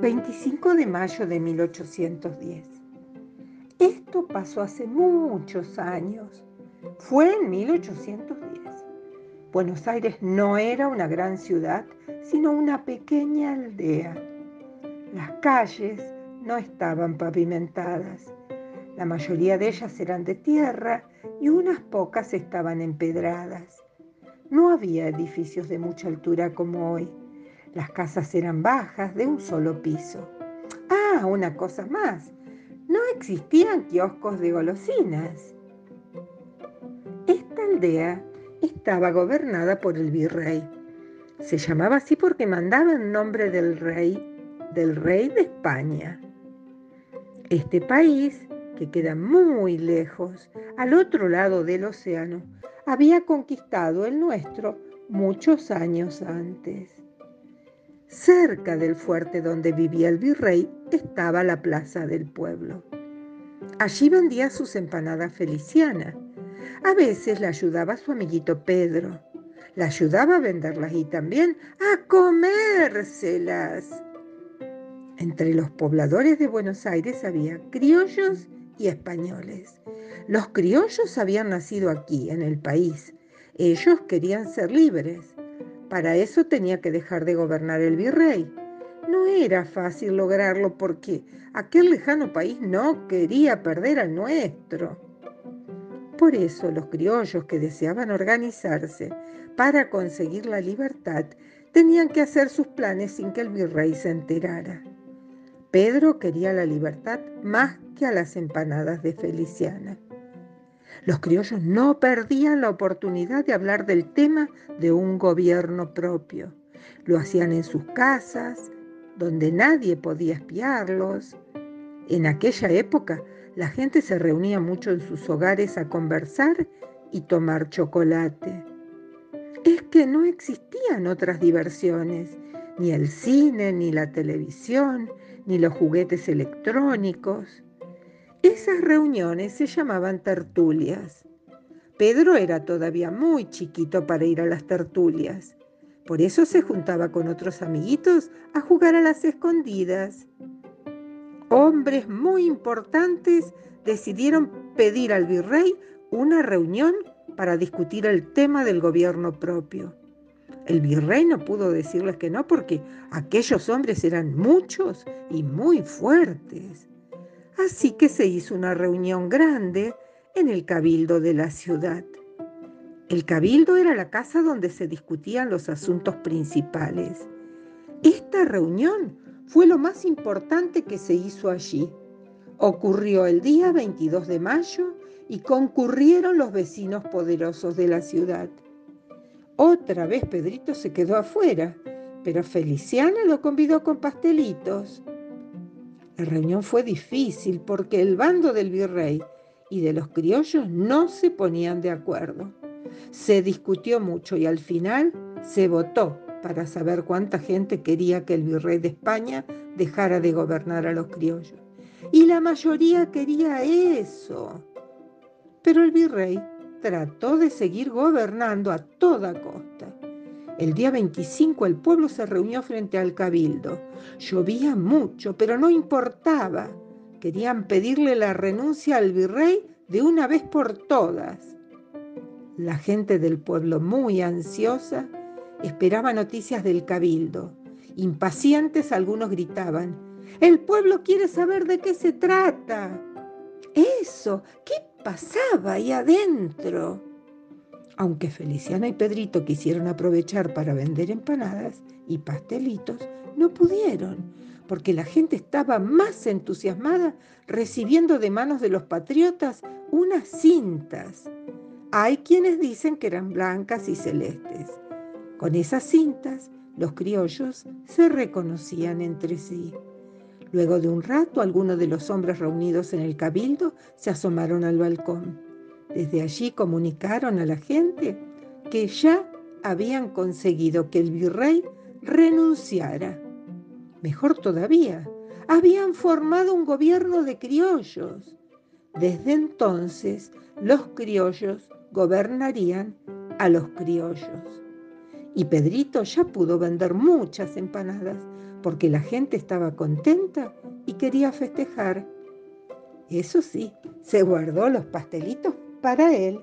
25 de mayo de 1810. Esto pasó hace muchos años. Fue en 1810. Buenos Aires no era una gran ciudad, sino una pequeña aldea. Las calles no estaban pavimentadas. La mayoría de ellas eran de tierra y unas pocas estaban empedradas. No había edificios de mucha altura como hoy. Las casas eran bajas, de un solo piso. Ah, una cosa más. No existían kioscos de golosinas. Esta aldea estaba gobernada por el virrey. Se llamaba así porque mandaba en nombre del rey, del rey de España. Este país, que queda muy lejos, al otro lado del océano, había conquistado el nuestro muchos años antes. Cerca del fuerte donde vivía el virrey estaba la plaza del pueblo. Allí vendía sus empanadas felicianas. A veces le ayudaba su amiguito Pedro. Le ayudaba a venderlas y también a comérselas. Entre los pobladores de Buenos Aires había criollos y españoles. Los criollos habían nacido aquí, en el país. Ellos querían ser libres. Para eso tenía que dejar de gobernar el virrey. No era fácil lograrlo porque aquel lejano país no quería perder al nuestro. Por eso los criollos que deseaban organizarse para conseguir la libertad tenían que hacer sus planes sin que el virrey se enterara. Pedro quería la libertad más que a las empanadas de Feliciana. Los criollos no perdían la oportunidad de hablar del tema de un gobierno propio. Lo hacían en sus casas, donde nadie podía espiarlos. En aquella época la gente se reunía mucho en sus hogares a conversar y tomar chocolate. Es que no existían otras diversiones, ni el cine, ni la televisión, ni los juguetes electrónicos. Esas reuniones se llamaban tertulias. Pedro era todavía muy chiquito para ir a las tertulias. Por eso se juntaba con otros amiguitos a jugar a las escondidas. Hombres muy importantes decidieron pedir al virrey una reunión para discutir el tema del gobierno propio. El virrey no pudo decirles que no porque aquellos hombres eran muchos y muy fuertes. Así que se hizo una reunión grande en el cabildo de la ciudad. El cabildo era la casa donde se discutían los asuntos principales. Esta reunión fue lo más importante que se hizo allí. Ocurrió el día 22 de mayo y concurrieron los vecinos poderosos de la ciudad. Otra vez Pedrito se quedó afuera, pero Feliciana lo convidó con pastelitos. La reunión fue difícil porque el bando del virrey y de los criollos no se ponían de acuerdo. Se discutió mucho y al final se votó para saber cuánta gente quería que el virrey de España dejara de gobernar a los criollos. Y la mayoría quería eso. Pero el virrey trató de seguir gobernando a toda costa. El día 25 el pueblo se reunió frente al cabildo. Llovía mucho, pero no importaba. Querían pedirle la renuncia al virrey de una vez por todas. La gente del pueblo, muy ansiosa, esperaba noticias del cabildo. Impacientes algunos gritaban, el pueblo quiere saber de qué se trata. Eso, ¿qué pasaba ahí adentro? Aunque Feliciana y Pedrito quisieron aprovechar para vender empanadas y pastelitos, no pudieron, porque la gente estaba más entusiasmada recibiendo de manos de los patriotas unas cintas. Hay quienes dicen que eran blancas y celestes. Con esas cintas, los criollos se reconocían entre sí. Luego de un rato, algunos de los hombres reunidos en el cabildo se asomaron al balcón. Desde allí comunicaron a la gente que ya habían conseguido que el virrey renunciara. Mejor todavía, habían formado un gobierno de criollos. Desde entonces los criollos gobernarían a los criollos. Y Pedrito ya pudo vender muchas empanadas porque la gente estaba contenta y quería festejar. Eso sí, se guardó los pastelitos para él.